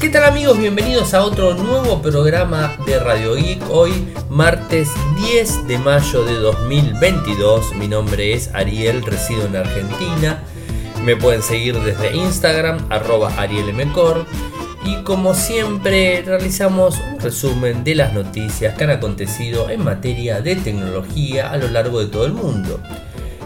¿Qué tal amigos? Bienvenidos a otro nuevo programa de Radio Geek. Hoy martes 10 de mayo de 2022. Mi nombre es Ariel, resido en Argentina. Me pueden seguir desde Instagram, arroba arielmcor. Y como siempre realizamos un resumen de las noticias que han acontecido en materia de tecnología a lo largo de todo el mundo.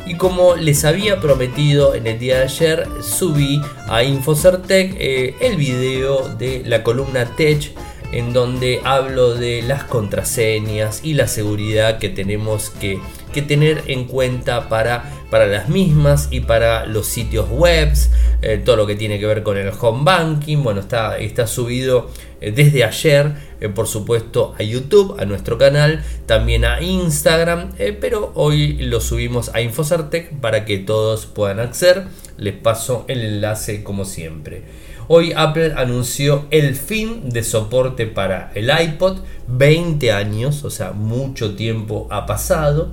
Y como les había prometido en el día de ayer, subí a Infocertec eh, el video de la columna Tech en donde hablo de las contraseñas y la seguridad que tenemos que, tener en cuenta para, para, las mismas y para los sitios web, eh, todo lo que tiene que ver con el home banking. Bueno, está, está subido eh, desde ayer, eh, por supuesto, a YouTube, a nuestro canal, también a Instagram, pero hoy lo subimos a Infocertec para que todos puedan acceder. Les paso el enlace como siempre. Hoy Apple anunció el fin de soporte para el iPod, 20 años, o sea, mucho tiempo ha pasado.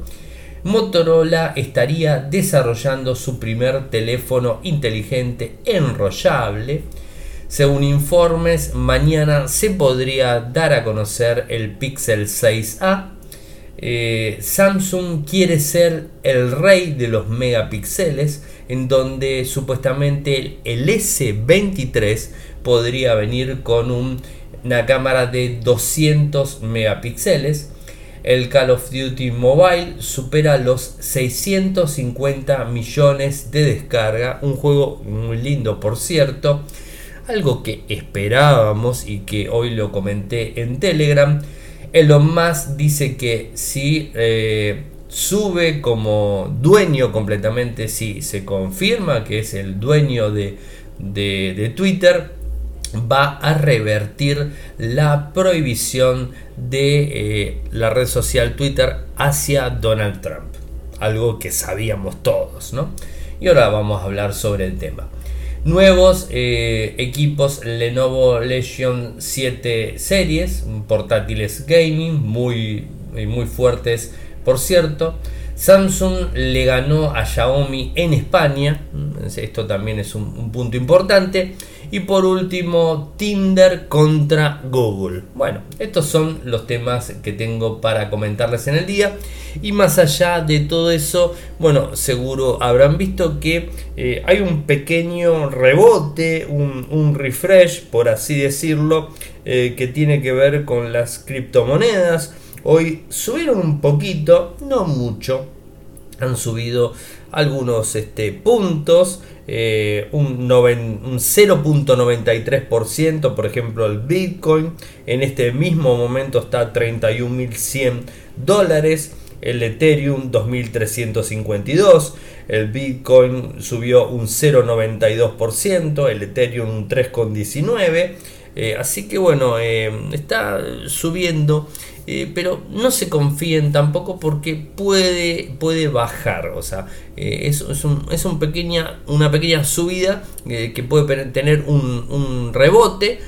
Motorola estaría desarrollando su primer teléfono inteligente enrollable. Según informes, mañana se podría dar a conocer el Pixel 6A. Eh, Samsung quiere ser el rey de los megapíxeles en donde supuestamente el S23 podría venir con una cámara de 200 megapíxeles. El Call of Duty Mobile supera los 650 millones de descarga, un juego muy lindo por cierto, algo que esperábamos y que hoy lo comenté en Telegram. Elon Musk dice que si eh, sube como dueño completamente, si se confirma que es el dueño de, Twitter, va a revertir la prohibición de eh, la red social Twitter hacia Donald Trump. Algo que sabíamos todos, ¿no? Y ahora vamos a hablar sobre el tema. Nuevos eh, equipos Lenovo Legion 7 series, portátiles gaming muy, muy fuertes por cierto, Samsung le ganó a Xiaomi en España, esto también es un, punto importante. Y por último, Tinder contra Google. Bueno, estos son los temas que tengo para comentarles en el día. Y más allá de todo eso, bueno, seguro habrán visto que eh, hay un pequeño rebote, un, refresh, por así decirlo, eh, que tiene que ver con las criptomonedas. Hoy subieron un poquito, no mucho. Han subido algunos este, puntos, eh, un, un 0.93%, por ejemplo el Bitcoin, en este mismo momento está a 31.100 dólares, el Ethereum 2.352, el Bitcoin subió un 0.92%, el Ethereum un 3.19%, eh, así que bueno, eh, está subiendo eh, pero no se confíen tampoco porque puede, puede bajar, o sea, eh, es, es, un, pequeña, una pequeña subida eh, que puede tener un, rebote,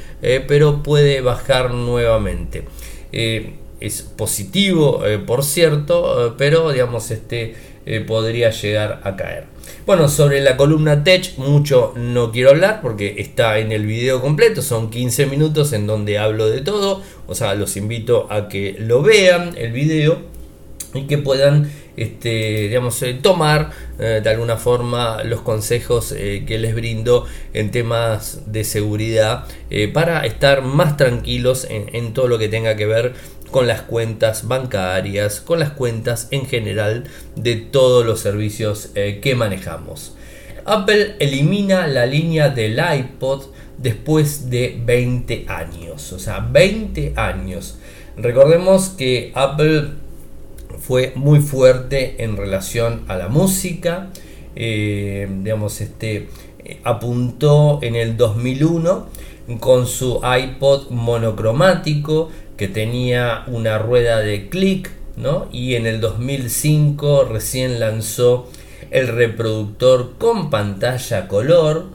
pero puede bajar nuevamente. es positivo, por cierto, pero digamos, este podría llegar a caer. Bueno, sobre la columna Tech mucho no quiero hablar porque está en el video completo, son 15 minutos en donde hablo de todo, o sea, los invito a que lo vean el video y que puedan este, digamos, eh, tomar eh, de alguna forma los consejos eh, que les brindo en temas de seguridad para estar más tranquilos en, todo lo que tenga que ver con las cuentas bancarias, con las cuentas en general de todos los servicios eh, que manejamos. Apple elimina la línea del iPod después de 20 años, o sea, 20 años. Recordemos que Apple fue muy fuerte en relación a la música, eh, digamos, este, apuntó en el 2001 con su iPod monocromático que tenía una rueda de clic, ¿no? Y en el 2005 recién lanzó el reproductor con pantalla color.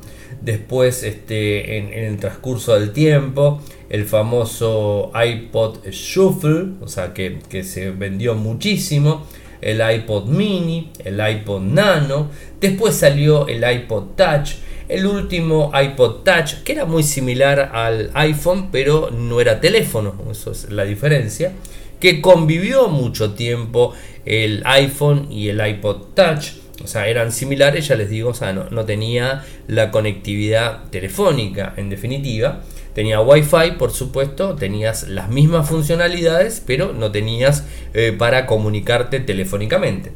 Después, este, en, el transcurso del tiempo, el famoso iPod Shuffle, o sea que, que se vendió muchísimo el iPod mini, el iPod nano, después salió el iPod Touch, el último iPod Touch, que era muy similar al iPhone, pero no era teléfono, eso es la diferencia, que convivió mucho tiempo el iPhone y el iPod Touch, o sea, eran similares, ya les digo, o sea, no, tenía la conectividad telefónica, en definitiva. Tenía Wi-Fi, por supuesto, tenías las mismas funcionalidades, pero no tenías eh, para comunicarte telefónicamente.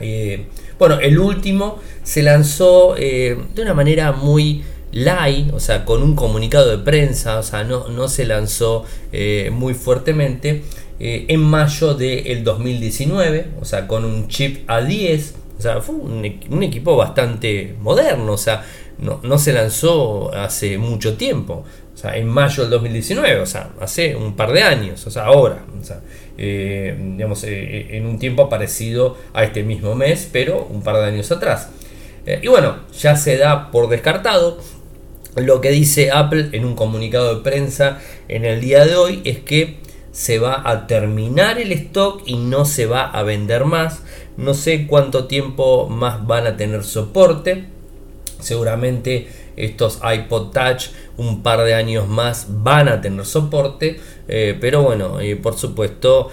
Eh, bueno, el último se lanzó eh, de una manera muy light, o sea, con un comunicado de prensa, o sea, no, no se lanzó muy fuertemente en mayo del 2019, o sea, con un chip A10 o sea, fue un, equipo bastante moderno, o sea, no, se lanzó hace mucho tiempo, o sea, en mayo del 2019, o sea, hace un par de años, o sea, ahora, o sea, eh, digamos, eh, eh, en un tiempo parecido a este mismo mes, pero un par de años atrás. y bueno, ya se da por descartado. Lo que dice Apple en un comunicado de prensa en el día de hoy es que se va a terminar el stock y no se va a vender más. No sé cuánto tiempo más van a tener soporte. Seguramente estos iPod Touch un par de años más van a tener soporte. Eh, pero bueno, eh, por supuesto,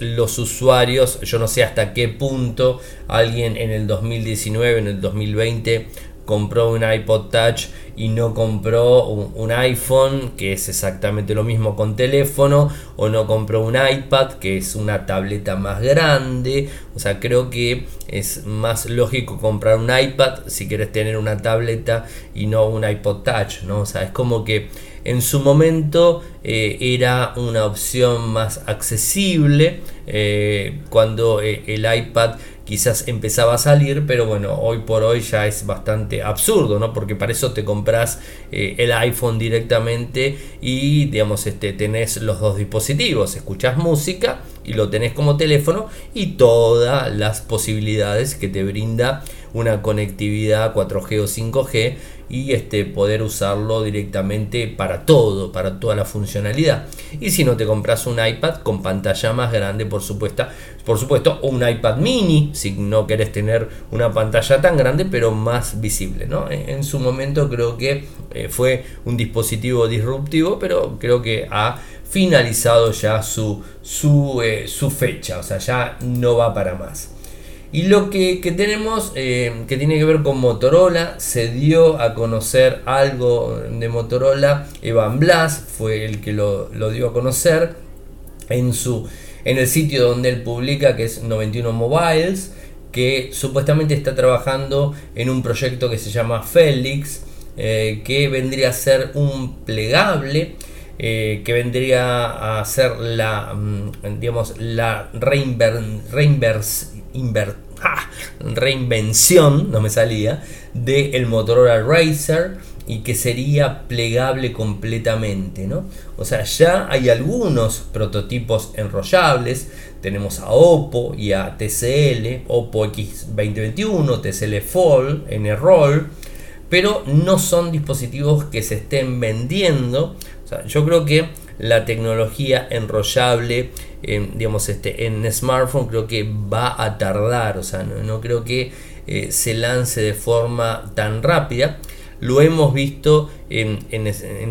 los usuarios, yo no sé hasta qué punto alguien en el 2019, en el 2020 compró un iPod Touch y no compró un, iPhone, que es exactamente lo mismo con teléfono, o no compró un iPad, que es una tableta más grande. O sea, creo que es más lógico comprar un iPad si quieres tener una tableta y no un iPod Touch, ¿no? O sea, es como que en su momento eh, era una opción más accesible eh, cuando eh, el iPad quizás empezaba a salir, pero bueno, hoy por hoy ya es bastante absurdo, ¿no? Porque para eso te compras eh, el iPhone directamente y, digamos, este, tenés los dos dispositivos, escuchas música y lo tenés como teléfono y todas las posibilidades que te brinda una conectividad 4G o 5G y este, poder usarlo directamente para todo, para toda la funcionalidad. Y si no te compras un iPad con pantalla más grande, por supuesto, por supuesto, o un iPad mini, si no querés tener una pantalla tan grande, pero más visible. ¿no? En, su momento creo que eh, fue un dispositivo disruptivo, pero creo que ha finalizado ya su, su, eh, su fecha, o sea, ya no va para más. Y lo que, tenemos eh, que tiene que ver con Motorola, se dio a conocer algo de Motorola, Evan Blas fue el que lo, dio a conocer en, su, en el sitio donde él publica, que es 91 Mobiles, que supuestamente está trabajando en un proyecto que se llama Felix, eh, que vendría a ser un plegable. Eh, que vendría a ser la, mm, digamos, la reinvers, reinvención, no me salía, del el Motorola Racer y que sería plegable completamente, ¿no? O sea, ya hay algunos prototipos enrollables, tenemos a Oppo y a TCL, Oppo X2021, TCL Fold, N-Roll, pero no son dispositivos que se estén vendiendo. O sea, yo creo que la tecnología enrollable digamos, este, en smartphone creo que va a tardar, o sea, no, creo que eh, se lance de forma tan rápida. Lo hemos visto en,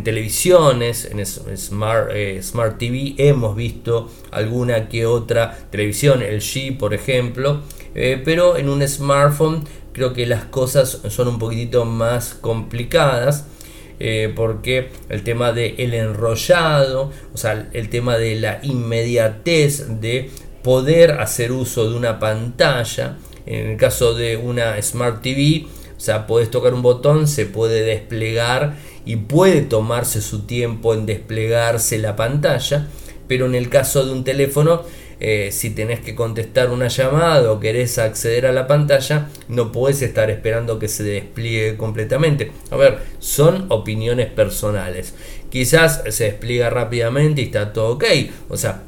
televisiones, en Smart, eh, Smart TV, hemos visto alguna que otra televisión, el G por ejemplo, eh, pero en un smartphone creo que las cosas son un poquitito más complicadas. Eh, porque el tema del el enrollado, o sea, el tema de la inmediatez de poder hacer uso de una pantalla, en el caso de una Smart TV, o sea, puedes tocar un botón, se puede desplegar y puede tomarse su tiempo en desplegarse la pantalla, pero en el caso de un teléfono eh, si tenés que contestar una llamada o querés acceder a la pantalla, no puedes estar esperando que se despliegue completamente. A ver, son opiniones personales. Quizás se despliega rápidamente y está todo ok. O sea,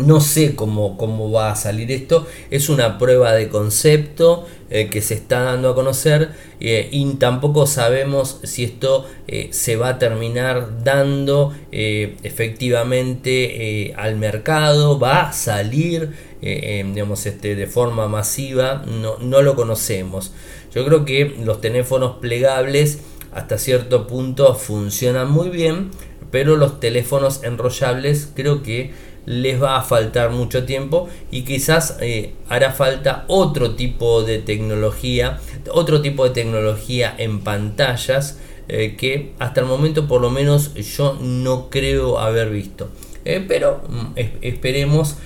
no sé cómo, cómo va a salir esto. Es una prueba de concepto eh, que se está dando a conocer eh, y tampoco sabemos si esto eh, se va a terminar dando efectivamente al mercado. Va a salir eh, digamos, este, de forma masiva, no, no lo conocemos. Yo creo que los teléfonos plegables hasta cierto punto funcionan muy bien, pero los teléfonos enrollables creo que les va a faltar mucho tiempo y quizás eh, hará falta otro tipo de tecnología, otro tipo de tecnología en pantallas eh, que hasta el momento por lo menos yo no creo haber visto. Eh, pero mm, esperemos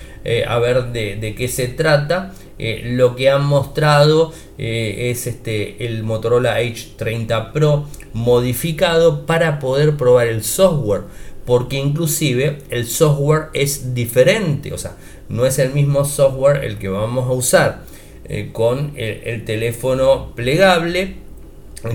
a ver de, de, qué se trata. lo que han mostrado es este, el Motorola H30 Pro modificado para poder probar el software porque inclusive el software es diferente, o sea, no es el mismo software el que vamos a usar eh, con el, teléfono plegable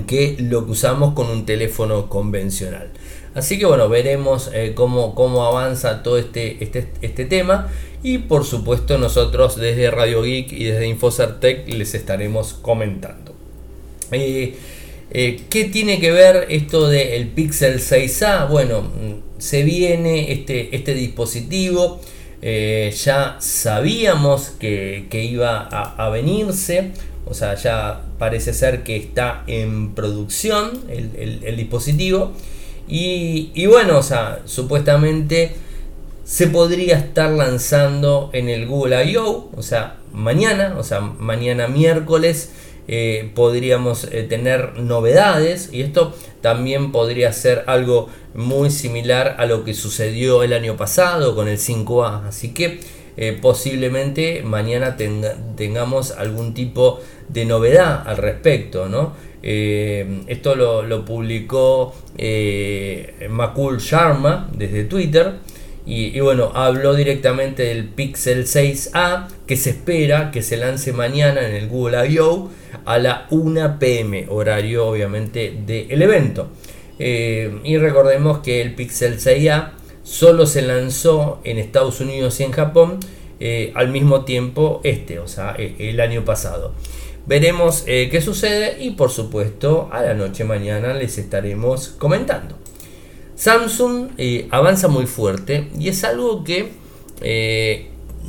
que lo que usamos con un teléfono convencional. Así que bueno, veremos eh, cómo, cómo, avanza todo este, este, este, tema y por supuesto nosotros desde Radio Geek y desde Infocertec les estaremos comentando. Eh, ¿Qué tiene que ver esto del Pixel 6A? Bueno, se viene este, este dispositivo. Eh, ya sabíamos que, iba a, venirse, o sea, ya parece ser que está en producción el, dispositivo. Y, bueno, o sea, supuestamente se podría estar lanzando en el Google I.O., o sea, mañana, o sea, mañana miércoles. Eh, podríamos eh, tener novedades y esto también podría ser algo muy similar a lo que sucedió el año pasado con el 5A. Así que eh, posiblemente mañana tengamos algún tipo de novedad al respecto. ¿no? Esto lo, publicó eh, Sharma desde Twitter. Y, bueno, habló directamente del Pixel 6A que se espera que se lance mañana en el Google I.O. a la 1 pm, horario obviamente del evento. Eh, y recordemos que el Pixel 6a solo se lanzó en Estados Unidos y en Japón eh, al mismo tiempo este, o sea, e, el año pasado. Veremos eh, qué sucede y por supuesto a la noche mañana les estaremos comentando. Samsung avanza muy fuerte y es algo que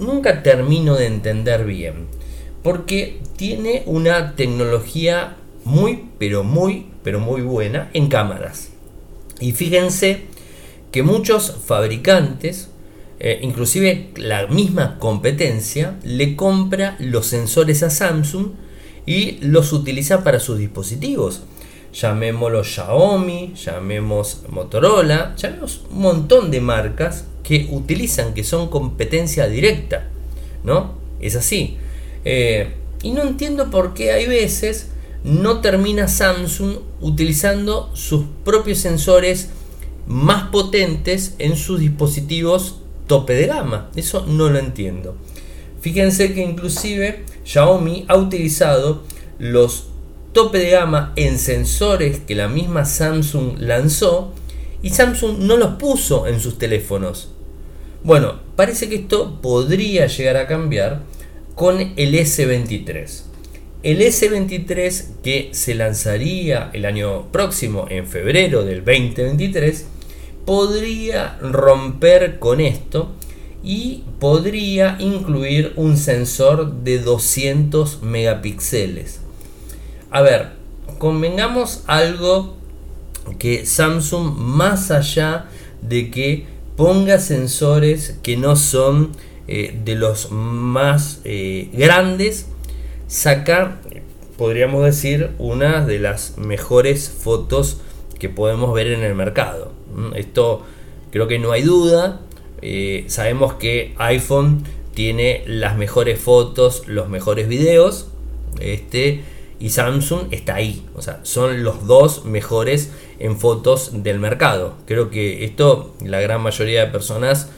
nunca termino de entender bien. Porque tiene una tecnología muy, pero muy, pero muy buena en cámaras. Y fíjense que muchos fabricantes, eh, inclusive la misma competencia, le compra los sensores a Samsung y los utiliza para sus dispositivos. Llamémoslo Xiaomi, llamemos Motorola, llamemos un montón de marcas que utilizan, que son competencia directa. ¿No? Es así. Eh, y no entiendo por qué hay veces no termina Samsung utilizando sus propios sensores más potentes en sus dispositivos tope de gama. Eso no lo entiendo. Fíjense que inclusive Xiaomi ha utilizado los tope de gama en sensores que la misma Samsung lanzó y Samsung no los puso en sus teléfonos. Bueno, parece que esto podría llegar a cambiar con el S23. El S23 que se lanzaría el año próximo, en febrero del 2023, podría romper con esto y podría incluir un sensor de 200 megapíxeles. A ver, convengamos algo que Samsung más allá de que ponga sensores que no son eh, de los más eh, grandes, saca, podríamos decir, una de las mejores fotos que podemos ver en el mercado. Esto creo que no hay duda. Eh, sabemos que iPhone tiene las mejores fotos, los mejores videos. Este, y Samsung está ahí. O sea, son los dos mejores en fotos del mercado. Creo que esto la gran mayoría de personas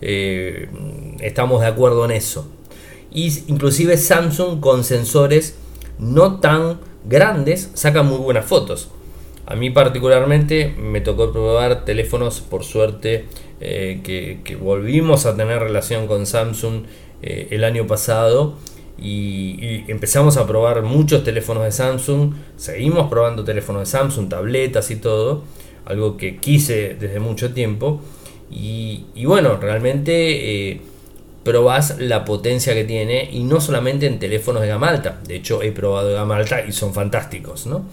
eh, estamos de acuerdo en eso y inclusive Samsung con sensores no tan grandes saca muy buenas fotos. A mí particularmente me tocó probar teléfonos, por suerte, eh, que, volvimos a tener relación con Samsung eh, el año pasado y, empezamos a probar muchos teléfonos de Samsung, seguimos probando teléfonos de Samsung, tabletas y todo, algo que quise desde mucho tiempo. Y, bueno, realmente... Eh, probás la potencia que tiene y no solamente en teléfonos de gama alta, de hecho he probado de gama alta y son fantásticos, ¿no?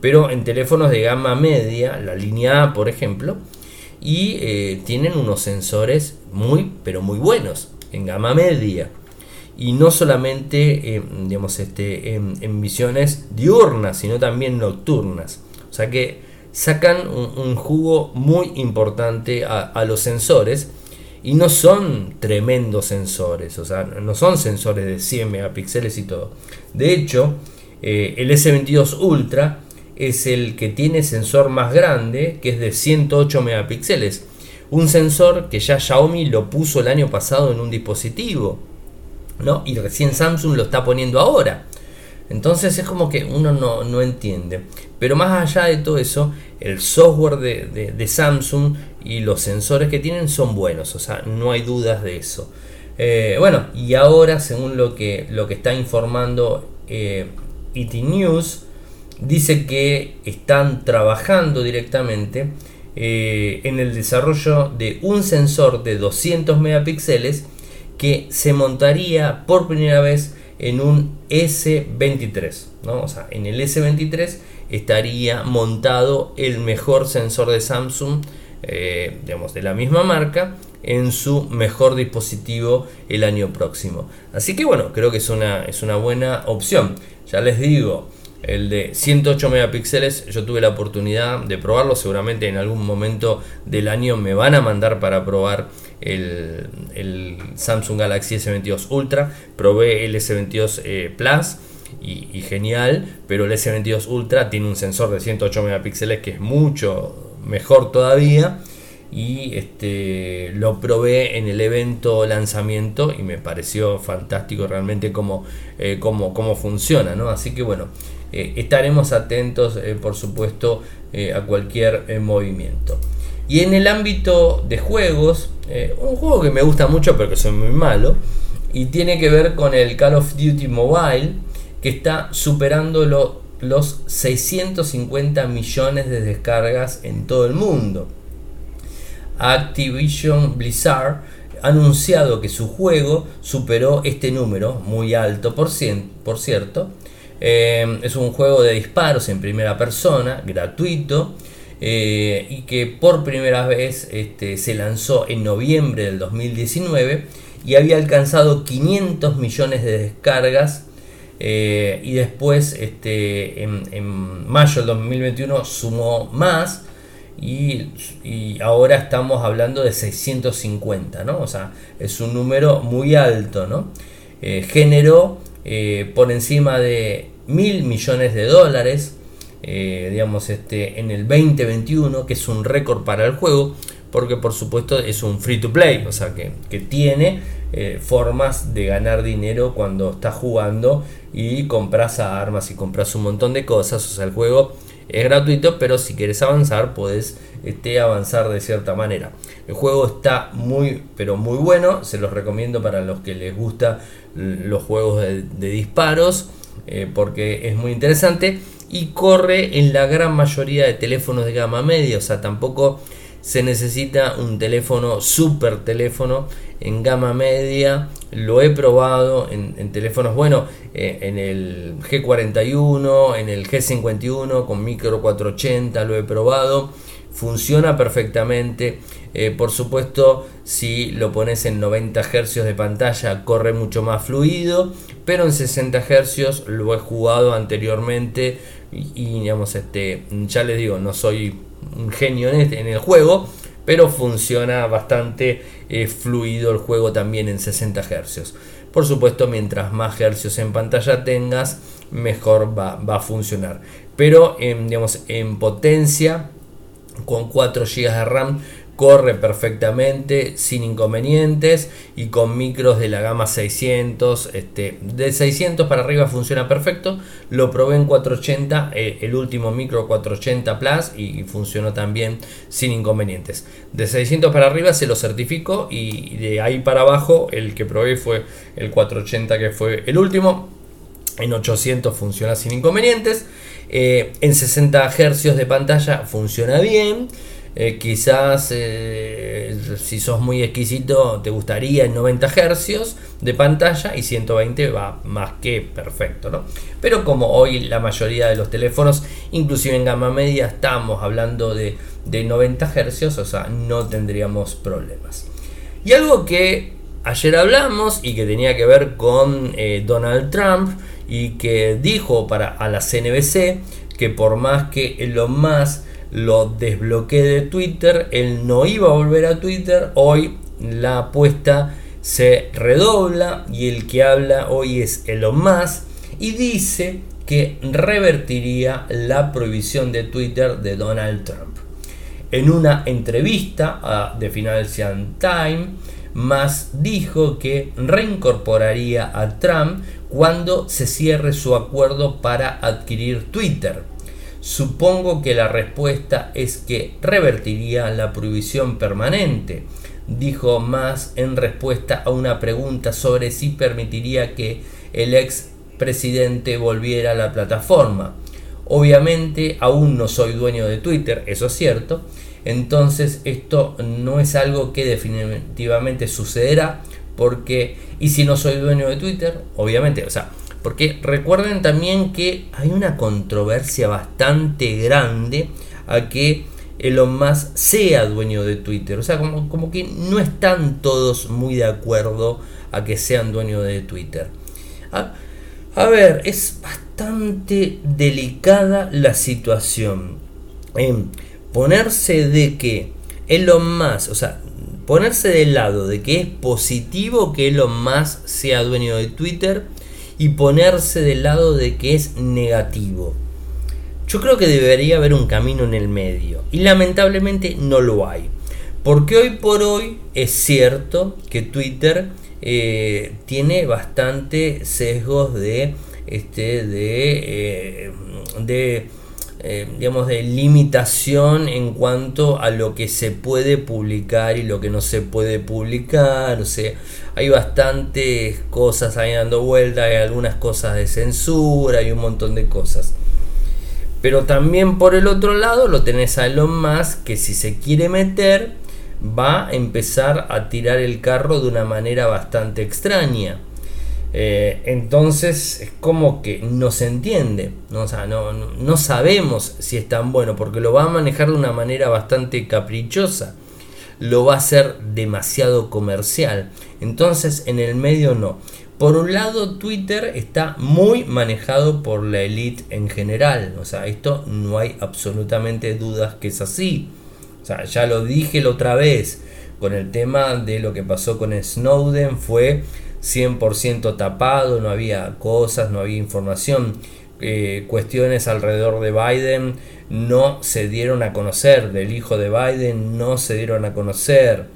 Pero en teléfonos de gama media, la línea A por ejemplo, y eh, tienen unos sensores muy, pero muy buenos en gama media. Y no solamente digamos, este, en, visiones diurnas, sino también nocturnas. O sea que sacan un, jugo muy importante a los sensores y no son tremendos sensores, o sea, no son sensores de 100 megapíxeles y todo. De hecho, eh, el S22 Ultra es el que tiene sensor más grande, que es de 108 megapíxeles. Un sensor que ya Xiaomi lo puso el año pasado en un dispositivo, ¿no? Y recién Samsung lo está poniendo ahora. Entonces es como que uno no, entiende. Pero más allá de todo eso, el software de, Samsung y los sensores que tienen son buenos. O sea, no hay dudas de eso. Eh, bueno, y ahora, según lo que, lo que está informando eh, ET News, dice que están trabajando directamente eh, en el desarrollo de un sensor de 200 megapíxeles que se montaría por primera vez en un S23. ¿no? O sea, en el S23 estaría montado el mejor sensor de Samsung, eh, digamos, de la misma marca, en su mejor dispositivo el año próximo. Así que bueno, creo que es una, es una buena opción. Ya les digo, el de 108 megapíxeles, yo tuve la oportunidad de probarlo, seguramente en algún momento del año me van a mandar para probar el, Samsung Galaxy S22 Ultra, probé el S22 eh, Plus y, genial, pero el S22 Ultra tiene un sensor de 108 megapíxeles que es mucho mejor todavía y este, lo probé en el evento lanzamiento y me pareció fantástico realmente cómo, eh, cómo, funciona, ¿no? Así que bueno, eh, estaremos atentos por supuesto a cualquier movimiento. Y en el ámbito de juegos, eh, un juego que me gusta mucho pero que soy muy malo, y tiene que ver con el Call of Duty Mobile, que está superando los 650 millones de descargas en todo el mundo. Activision Blizzard ha anunciado que su juego superó este número, muy alto por, por cierto. Eh, es un juego de disparos en primera persona, gratuito, eh, y que por primera vez este, se lanzó en noviembre del 2019 y había alcanzado 500 millones de descargas eh, y después este, en, mayo del 2021 sumó más y, ahora estamos hablando de 650, ¿no? O sea, es un número muy alto, ¿no? Eh, generó por encima de mil millones de dólares eh, digamos, este, en el 2021, que es un récord para el juego, porque por supuesto es un free to play, o sea que, tiene eh, formas de ganar dinero cuando estás jugando y compras armas y compras un montón de cosas, o sea, el juego es gratuito, pero si quieres avanzar, puedes este, avanzar de cierta manera. El juego está muy, pero muy bueno, se los recomiendo para los que les gustan los juegos de, disparos, eh, porque es muy interesante y corre en la gran mayoría de teléfonos de gama media, o sea, tampoco se necesita un teléfono, super teléfono en gama media. Lo he probado en, teléfonos, bueno, eh, en el G41, en el G51 con micro 480 lo he probado. Funciona perfectamente. Eh, por supuesto, si lo pones en 90 Hz de pantalla, corre mucho más fluido. Pero en 60 Hz lo he jugado anteriormente y, digamos, este, ya les digo, no soy un genio en, este, en el juego, pero funciona bastante eh, fluido el juego también en 60 Hz. Por supuesto, mientras más hercios en pantalla tengas, mejor va, va a funcionar. Pero digamos, en potencia, con 4 GB de RAM, corre perfectamente sin inconvenientes y con micros de la gama 600 este, de 600 para arriba funciona perfecto. Lo probé en 480 eh, el último micro 480 plus y, funcionó también sin inconvenientes. De 600 para arriba se lo certifico y de ahí para abajo el que probé fue el 480 que fue el último. En 800 funciona sin inconvenientes. Eh, en 60 Hz de pantalla funciona bien Eh, quizás eh, si sos muy exquisito te gustaría en 90 Hz de pantalla y 120 va más que perfecto, ¿no? Pero como hoy la mayoría de los teléfonos, inclusive en gama media, estamos hablando de, de 90 Hz, o sea, no tendríamos problemas. Y algo que ayer hablamos y que tenía que ver con eh, Donald Trump y que dijo para a la CNBC que por más que lo más lo desbloquee de Twitter, él no iba a volver a Twitter, hoy la apuesta se redobla y el que habla hoy es Elon Musk y dice que revertiría la prohibición de Twitter de Donald Trump. En una entrevista a The Financial Times, Musk dijo que reincorporaría a Trump cuando se cierre su acuerdo para adquirir Twitter. Supongo que la respuesta es que revertiría la prohibición permanente, dijo Musk en respuesta a una pregunta sobre si permitiría que el ex presidente volviera a la plataforma. Obviamente aún no soy dueño de Twitter, eso es cierto, entonces esto no es algo que definitivamente sucederá porque y si no soy dueño de Twitter, obviamente, o sea, porque recuerden también que hay una controversia bastante grande a que Elon Musk sea dueño de Twitter. O sea, como, como que no están todos muy de acuerdo a que sean dueños de Twitter. A, ver, es bastante delicada la situación. En ponerse de que Elon Musk, o sea, ponerse del lado de que es positivo que Elon Musk sea dueño de Twitter y ponerse del lado de que es negativo. Yo creo que debería haber un camino en el medio y lamentablemente no lo hay. Porque hoy por hoy es cierto que Twitter eh, tiene bastante sesgos de, este, de, eh, de eh, digamos, de limitación en cuanto a lo que se puede publicar y lo que no se puede publicar. O sea, hay bastantes cosas ahí dando vuelta, hay algunas cosas de censura, hay un montón de cosas. Pero también por el otro lado lo tenés a Elon Musk que si se quiere meter va a empezar a tirar el carro de una manera bastante extraña. Eh, entonces es como que no se entiende, ¿no? no, no, sabemos si es tan bueno, porque lo va a manejar de una manera bastante caprichosa, lo va a hacer demasiado comercial, entonces en el medio no. Por un lado, Twitter está muy manejado por la elite en general, o sea, esto no hay absolutamente dudas que es así. O sea, ya lo dije la otra vez con el tema de lo que pasó con Snowden, fue 100% tapado, no había cosas, no había información. Eh, cuestiones alrededor de Biden no se dieron a conocer, del hijo de Biden no se dieron a conocer.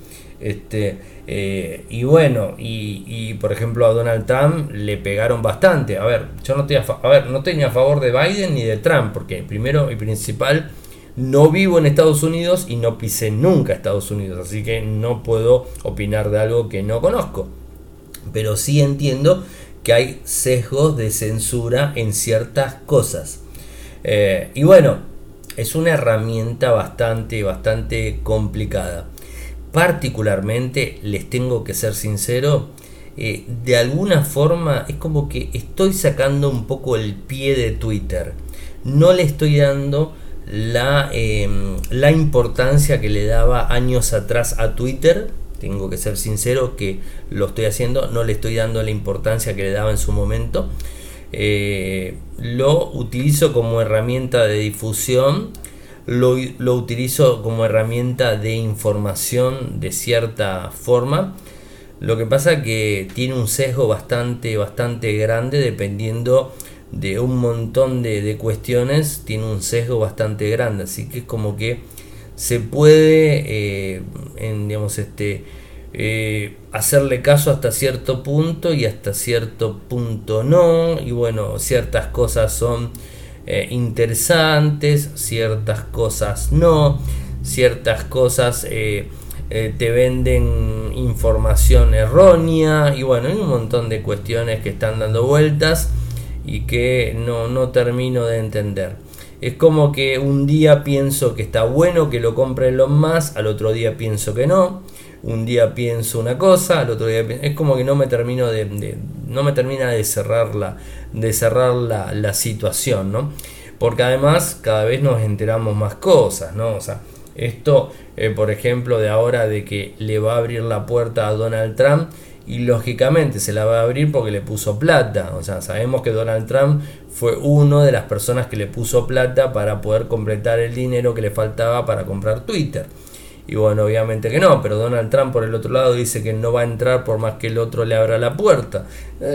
Este, eh, y bueno, y, por ejemplo a Donald Trump le pegaron bastante. A ver, yo no tenía a, ver, no tenía a favor de Biden ni de Trump, porque primero y principal no vivo en Estados Unidos y no pisé nunca Estados Unidos, así que no puedo opinar de algo que no conozco pero sí entiendo que hay sesgos de censura en ciertas cosas. Eh, y bueno, es una herramienta bastante, bastante complicada. Particularmente, les tengo que ser sincero, eh, de alguna forma es como que estoy sacando un poco el pie de Twitter. No le estoy dando la, em, la importancia que le daba años atrás a Twitter tengo que ser sincero que lo estoy haciendo, no le estoy dando la importancia que le daba en su momento. Eh, lo utilizo como herramienta de difusión, lo, lo, utilizo como herramienta de información de cierta forma. Lo que pasa que tiene un sesgo bastante, bastante grande dependiendo de un montón de, de cuestiones, tiene un sesgo bastante grande, así que es como que se puede eh, en, digamos, este, eh, hacerle caso hasta cierto punto y hasta cierto punto no. Y bueno, ciertas cosas son eh, interesantes, ciertas cosas no, ciertas cosas te venden información errónea y bueno, hay un montón de cuestiones que están dando vueltas y que no, no termino de entender. Es como que un día pienso que está bueno que lo compre Elon más al otro día pienso que no. Un día pienso una cosa, al otro día pienso... es como que no me termino de, no me termina de cerrar la de cerrar la, la situación, ¿no? Porque además cada vez nos enteramos más cosas, ¿no? O sea, esto, eh, por ejemplo, de ahora de que le va a abrir la puerta a Donald Trump y lógicamente se la va a abrir porque le puso plata. O sea, sabemos que Donald Trump fue uno de las personas que le puso plata para poder completar el dinero que le faltaba para comprar Twitter. Y bueno, obviamente que no, pero Donald Trump por el otro lado dice que no va a entrar por más que el otro le abra la puerta.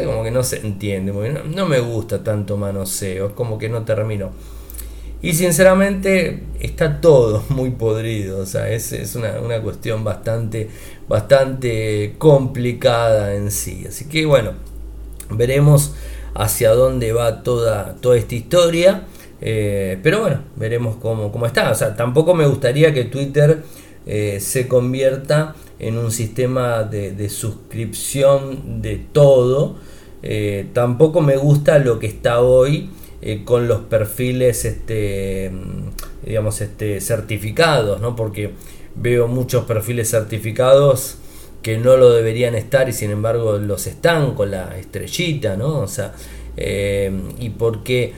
como que no se entiende, no, no, me gusta tanto manoseo, es como que no termino. Y sinceramente está todo muy podrido, o sea, es, es una, una, cuestión bastante, bastante complicada en sí. Así que bueno, veremos hacia dónde va toda, toda esta historia. Eh, pero bueno, veremos cómo, cómo está. O sea, tampoco me gustaría que Twitter eh, se convierta en un sistema de, suscripción de todo. Eh, tampoco me gusta lo que está hoy con los perfiles este, digamos, este, certificados, ¿no? porque veo muchos perfiles certificados que no lo deberían estar y sin embargo los están con la estrellita, ¿no? O sea, y porque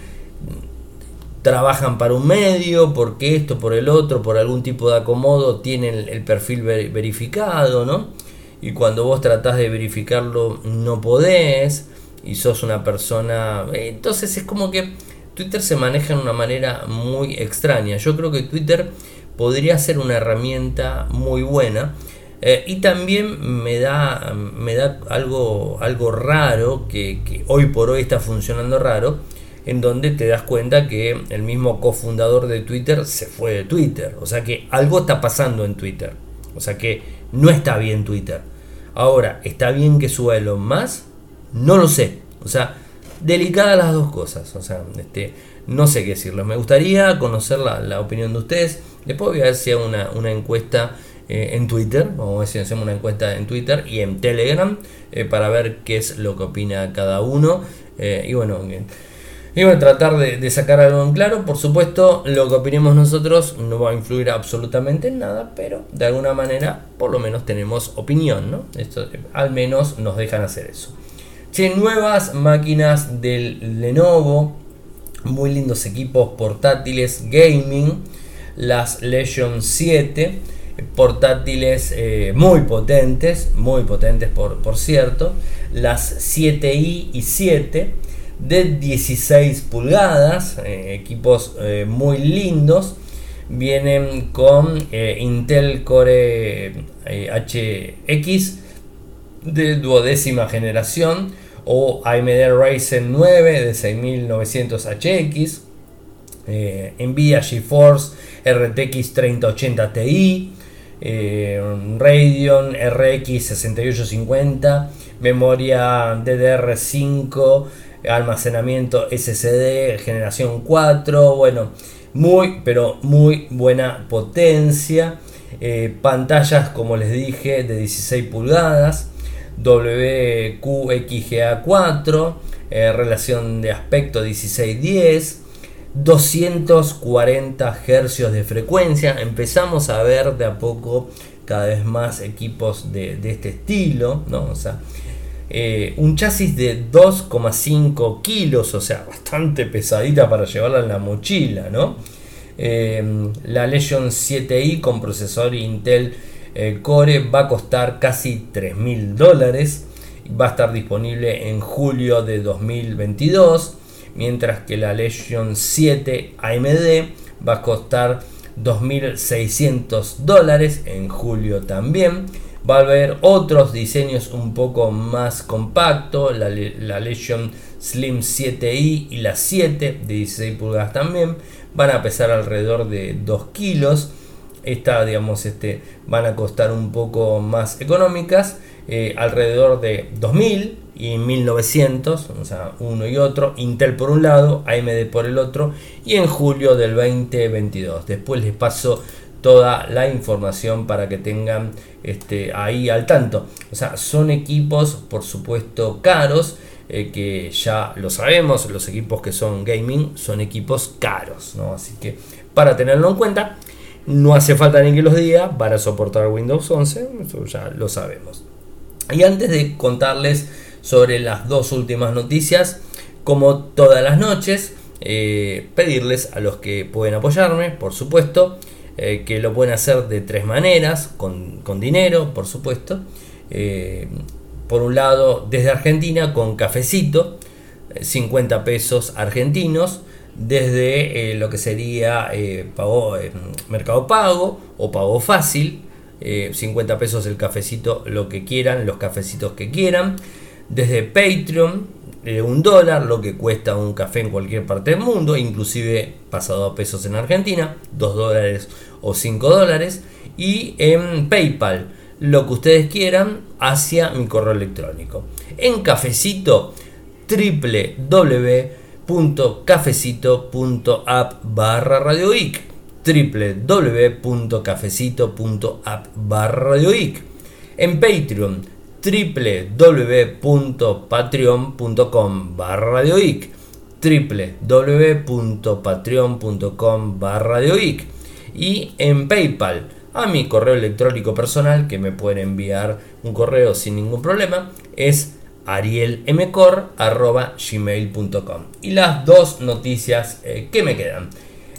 trabajan para un medio, porque esto, por el otro, por algún tipo de acomodo, tienen el perfil verificado, ¿no? Y cuando vos tratás de verificarlo, no podés, y sos una persona... Entonces es como que Twitter se maneja de una manera muy extraña. Yo creo que Twitter podría ser una herramienta muy buena. Eh, y también me da, me da algo, algo raro, que, hoy por hoy está funcionando raro, en donde te das cuenta que el mismo cofundador de Twitter se fue de Twitter. O sea que algo está pasando en Twitter. O sea que no está bien Twitter. Ahora, ¿está bien que suba Elon más? No lo sé. O sea, delicadas las dos cosas. O sea, este, no sé qué decirlo. Me gustaría conocer la, opinión de ustedes. Después voy a ver si una, una encuesta eh, en Twitter. Vamos a ver si hacemos una encuesta en Twitter y en Telegram eh, para ver qué es lo que opina cada uno. Eh, y bueno, y bueno, tratar de, sacar algo en claro. Por supuesto, lo que opinemos nosotros no va a influir absolutamente en nada, pero de alguna manera, por lo menos tenemos opinión, ¿no? Esto, al menos nos dejan hacer eso. Che, nuevas máquinas del Lenovo, muy lindos equipos portátiles gaming, las Legion 7, portátiles eh, muy potentes, muy potentes por, por cierto, las 7i y 7 de 16 pulgadas, eh, equipos eh, muy lindos. Vienen con Intel Core HX de duodécima generación o AMD Ryzen 9 de 6900 HX, Nvidia GeForce RTX 3080 Ti, Radeon RX 6850, memoria DDR5 almacenamiento SSD generación 4, bueno, muy, pero muy buena potencia. Eh, pantallas, como les dije, de 16 pulgadas, WQXGA4, eh, relación de aspecto 1610. 240 Hz de frecuencia. Empezamos a ver de a poco cada vez más equipos de, este estilo, ¿no? O sea, eh, un chasis de 2,5 kilos, o sea, bastante pesadita para llevarla en la mochila, ¿no? Eh, la Legion 7i con procesador Intel eh, Core va a costar casi 3 mil dólares. Va a estar disponible en julio de 2022. Mientras que la Legion 7 AMD va a costar 2.600 dólares en julio también. Va a haber otros diseños un poco más compactos, la, Legion Slim 7i y la 7 de 16 pulgadas también. Van a pesar alrededor de 2 kilos. Esta, digamos, este, van a costar un poco más económicas, eh, alrededor de 2000 y 1900, o sea, uno y otro, Intel por un lado, AMD por el otro, y en julio del 2022. Después les paso toda la información para que tengan este, ahí al tanto. O sea, son equipos, por supuesto, caros, que ya lo sabemos, los equipos que son gaming son equipos caros, ¿no? Así que para tenerlo en cuenta, no hace falta ni que los diga para soportar Windows 11, eso ya lo sabemos. Y antes de contarles sobre las dos últimas noticias, como todas las noches, eh, pedirles a los que pueden apoyarme, por supuesto, eh, que lo pueden hacer de tres maneras, con, dinero, por supuesto. Eh, por un lado, desde Argentina con cafecito, 50 pesos argentinos, desde lo que sería pago, Mercado Pago o Pago Fácil, 50 pesos el cafecito, lo que quieran, los cafecitos que quieran. Desde Patreon, un dólar, lo que cuesta un café en cualquier parte del mundo, inclusive pasado a pesos en Argentina, 2 dólares o 5 dólares. Y en PayPal, lo que ustedes quieran hacia mi correo electrónico. En cafecito, www.cafecito.app barra Radio www.cafecito.app barra En Patreon, www.patreon.com barra www.patreon.com barra y en PayPal a mi correo electrónico personal que me pueden enviar un correo sin ningún problema es arielmcor.gmail.com y las dos noticias eh, que me quedan.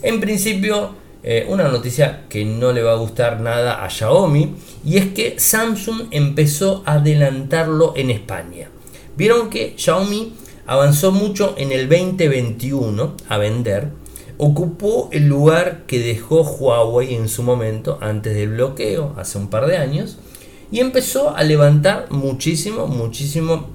En principio eh, una noticia que no le va a gustar nada a Xiaomi y es que Samsung empezó a adelantarlo en España. Vieron que Xiaomi avanzó mucho en el 2021 a vender, ocupó el lugar que dejó Huawei en su momento antes del bloqueo, hace un par de años, y empezó a levantar muchísimo, muchísimo,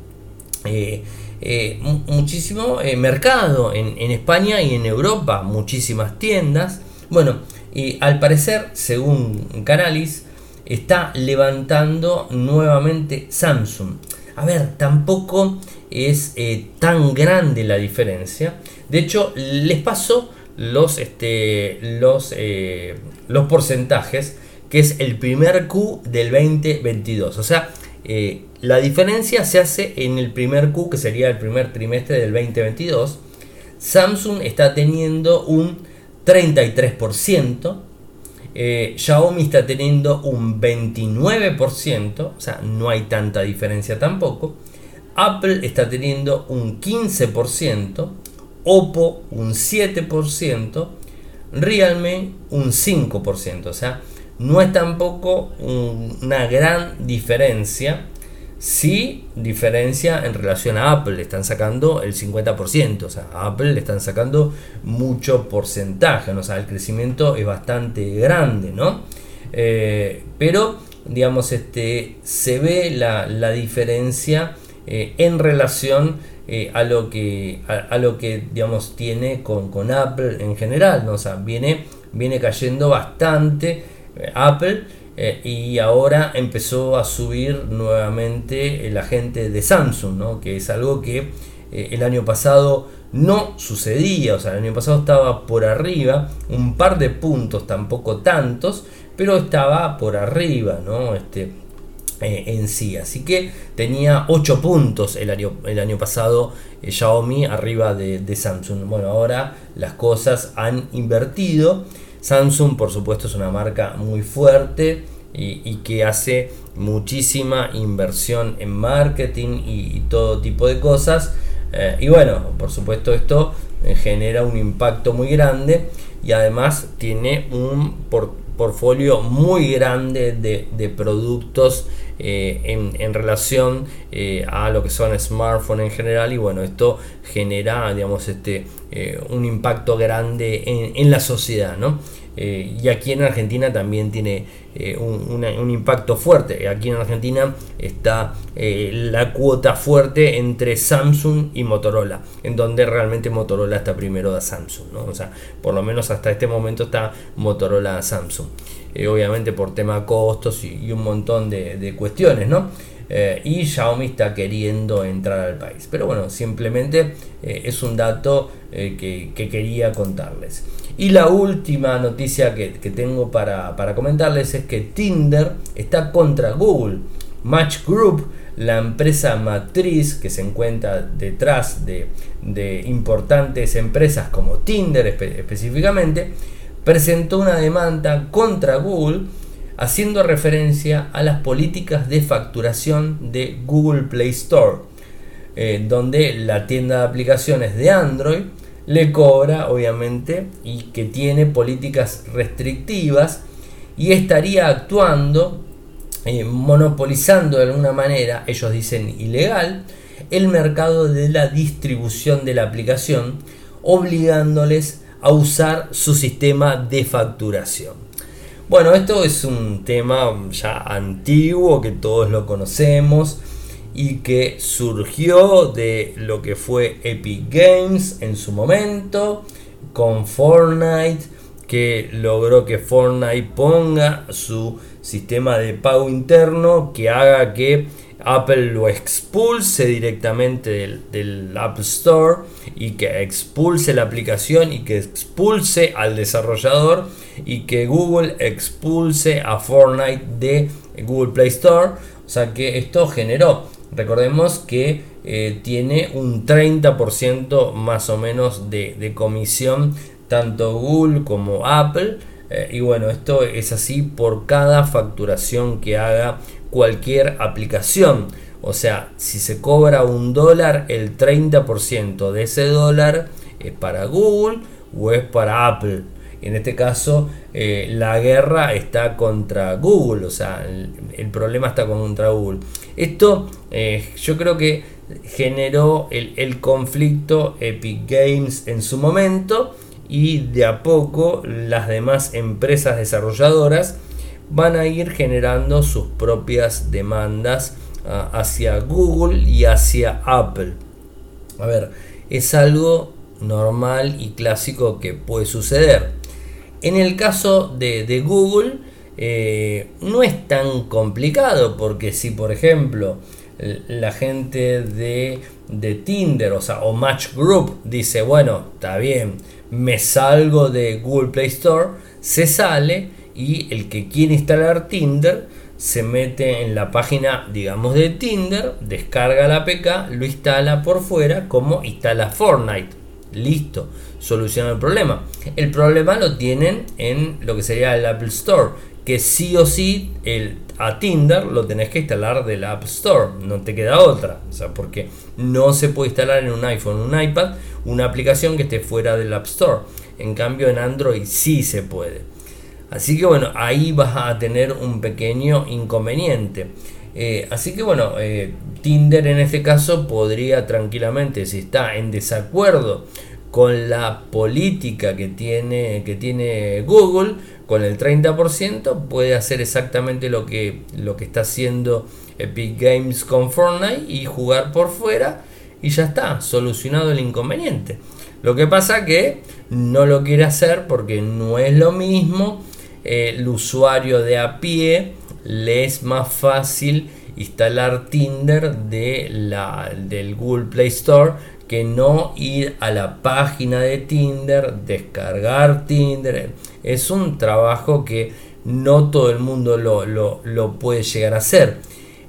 eh, eh, muchísimo mercado en, en España y en Europa, muchísimas tiendas bueno, y al parecer, según Canalis, está levantando nuevamente Samsung. A ver, tampoco es eh, tan grande la diferencia. De hecho, les paso los, este, los, eh, los porcentajes, que es el primer Q del 2022. O sea, eh, la diferencia se hace en el primer Q, que sería el primer trimestre del 2022. Samsung está teniendo un 33%. Eh, Xiaomi está teniendo un 29%, o sea, no hay tanta diferencia tampoco. Apple está teniendo un 15%, Oppo un 7%, Realme un 5%, o sea, no es tampoco una gran diferencia Sí diferencia en relación a Apple, le están sacando el 50%, o sea, a Apple le están sacando mucho porcentaje, o sea, el crecimiento es bastante grande, ¿no? Eh, pero, digamos, este, se ve la, diferencia eh, en relación eh, a, lo que, a, lo que, digamos, tiene con, con, Apple en general, ¿no? O sea, viene, viene cayendo bastante Apple eh, y ahora empezó a subir nuevamente la gente de Samsung, que es algo que eh, el año pasado no sucedía, o sea, el año pasado estaba por arriba, un par de puntos, tampoco tantos, pero estaba por arriba, ¿no? Este, eh, en sí, así que tenía 8 puntos el año, el año pasado Xiaomi arriba de, de Samsung. Bueno, ahora las cosas han invertido Samsung, por supuesto, es una marca muy fuerte y, que hace muchísima inversión en marketing y, todo tipo de cosas. Eh, y bueno, por supuesto, esto eh, genera un impacto muy grande y además tiene un portfolio muy grande de, productos eh, en, relación a lo que son smartphones en general y bueno esto genera digamos este un impacto grande en, en la sociedad ¿no? Eh, y aquí en Argentina también tiene eh, un, impacto fuerte. Aquí en Argentina está eh, la cuota fuerte entre Samsung y Motorola, en donde realmente Motorola está primero de Samsung. O sea, por lo menos hasta este momento está Motorola a Samsung. obviamente por tema costos y, un montón de, cuestiones, ¿no? y Xiaomi está queriendo entrar al país. Pero bueno, simplemente es un dato que, quería contarles. Y la última noticia que, tengo para, comentarles es que Tinder está contra Google. Match Group la empresa matriz que se encuentra detrás de, importantes empresas como Tinder específicamente, presentó una demanda contra Google haciendo referencia a las políticas de facturación de Google Play Store, eh, donde la tienda de aplicaciones de Android le cobra, obviamente, y que tiene políticas restrictivas y estaría actuando, eh, monopolizando de alguna manera, ellos dicen ilegal, el mercado de la distribución de la aplicación, obligándoles a usar su sistema de facturación. Bueno, esto es un tema ya antiguo que todos lo conocemos y que surgió de lo que fue Epic Games en su momento con Fortnite que logró que Fortnite ponga su sistema de pago interno que haga que Apple lo expulse directamente del, App Store y que expulse la aplicación y que expulse al desarrollador y que Google expulse a Fortnite de Google Play Store. O sea que esto generó Recordemos que eh, tiene un 30% más o menos de, comisión tanto Google como Apple. Eh, y bueno, esto es así por cada facturación que haga cualquier aplicación. O sea, si se cobra un dólar, el 30% de ese dólar es para Google o es para Apple. En este caso, eh, la guerra está contra Google, o sea, el, problema está contra Google. Esto eh, yo creo que generó el, conflicto Epic Games en su momento y de a poco las demás empresas desarrolladoras van a ir generando sus propias demandas ah, hacia Google y hacia Apple. A ver, es algo normal y clásico que puede suceder. En el caso de, Google eh, no es tan complicado porque si por ejemplo la gente de, Tinder o, o Match Group dice bueno está bien me salgo de Google Play Store se sale y el que quiere instalar Tinder se mete en la página digamos de Tinder descarga la APK lo instala por fuera como instala Fortnite. Listo soluciona el problema. El problema lo tienen en lo que sería el Apple Store, que sí o sí el, a Tinder lo tenés que instalar del App Store, no te queda otra, o sea, porque no se puede instalar en un iPhone, un iPad, una aplicación que esté fuera del App Store. En cambio en Android sí se puede. Así que bueno, ahí vas a tener un pequeño inconveniente. Eh, así que bueno, eh, Tinder en este caso podría tranquilamente, si está en desacuerdo con la política que tiene, que tiene Google, con el 30%, puede hacer exactamente lo que, lo que está haciendo Epic Games con Fortnite y jugar por fuera y ya está, solucionado el inconveniente. Lo que pasa que no lo quiere hacer porque no es lo mismo. el usuario de a pie le es más fácil instalar Tinder de la, del Google Play Store que no ir a la página de Tinder, descargar Tinder. Es un trabajo que no todo el mundo lo, puede llegar a hacer.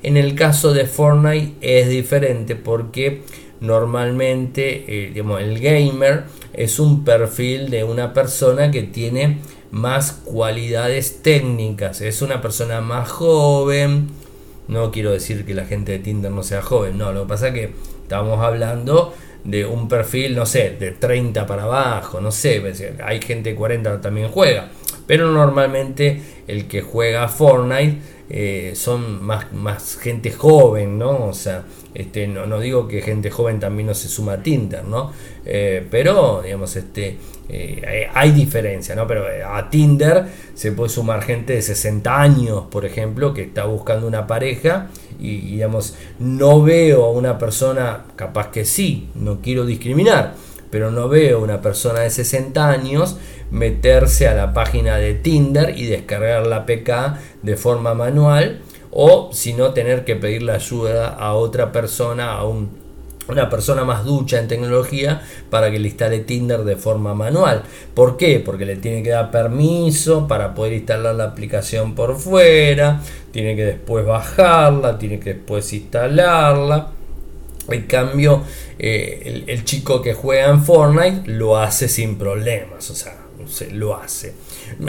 En el caso de Fortnite es diferente porque normalmente eh, el gamer es un perfil de una persona que tiene más cualidades técnicas, es una persona más joven, no quiero decir que la gente de Tinder no sea joven, no, lo que pasa es que estamos hablando de un perfil, no sé, de 30 para abajo, no sé, hay gente de 40 que también juega, pero normalmente el que juega Fortnite eh, son más, más gente joven, ¿no? O sea, este, no, no, digo que gente joven también no se suma a Tinder, ¿no? Eh, pero, digamos, este, eh, hay diferencia, ¿no? Pero a Tinder se puede sumar gente de 60 años, por ejemplo, que está buscando una pareja y, digamos, no veo a una persona, capaz que sí, no quiero discriminar, pero no veo una persona de 60 años meterse a la página de Tinder y descargar la PK de forma manual o si no tener que pedirle ayuda a otra persona, a un, una persona más ducha en tecnología para que le instale Tinder de forma manual. ¿Por qué? Porque le tiene que dar permiso para poder instalar la aplicación por fuera, tiene que después bajarla, tiene que después instalarla. En cambio, eh, el, chico que juega en Fortnite lo hace sin problemas, o sea, lo hace.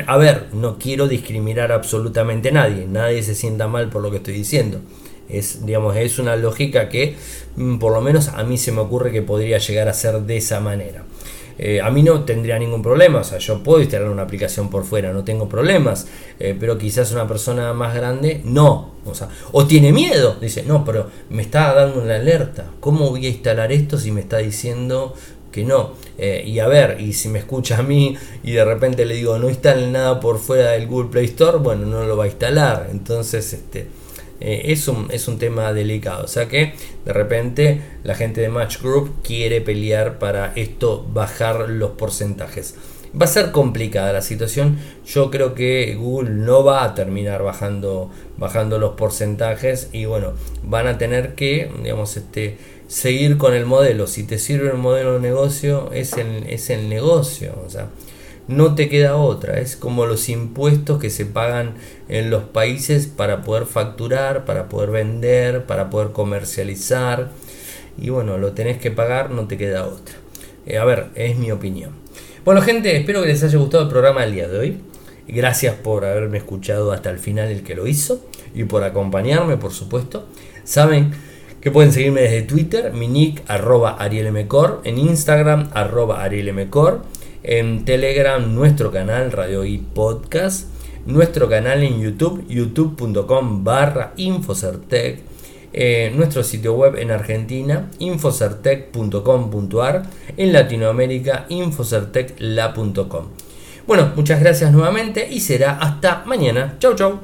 A ver, no quiero discriminar absolutamente a nadie, nadie se sienta mal por lo que estoy diciendo. Es, digamos, es una lógica que mm, por lo menos a mí se me ocurre que podría llegar a ser de esa manera. Eh, a mí no tendría ningún problema, o sea, yo puedo instalar una aplicación por fuera, no tengo problemas, eh, pero quizás una persona más grande no, o sea, o tiene miedo, dice, no, pero me está dando una alerta, ¿cómo voy a instalar esto si me está diciendo que no? Eh, y a ver, y si me escucha a mí y de repente le digo, no instale nada por fuera del Google Play Store, bueno, no lo va a instalar, entonces, este eh, es, un, es un tema delicado. O sea que de repente la gente de Match Group quiere pelear para esto, bajar los porcentajes. Va a ser complicada la situación. Yo creo que Google no va a terminar bajando, bajando los porcentajes y bueno, van a tener que, digamos, este, seguir con el modelo. Si te sirve el modelo de negocio, es el, es el negocio. O sea, no te queda otra. Es como los impuestos que se pagan en los países para poder facturar, para poder vender, para poder comercializar. Y bueno, lo tenés que pagar, no te queda otra. Eh, a ver, es mi opinión. Bueno, gente, espero que les haya gustado el programa del día de hoy. Gracias por haberme escuchado hasta el final el que lo hizo y por acompañarme, por supuesto. Saben que pueden seguirme desde Twitter, mi nick arroba arielmcor, en Instagram arroba arielmcor en Telegram nuestro canal Radio y Podcast, nuestro canal en YouTube, youtube.com barra Infocertec, eh, nuestro sitio web en Argentina, infocertec.com.ar, en Latinoamérica, infocertecla.com. Bueno, muchas gracias nuevamente y será hasta mañana. Chau, chau.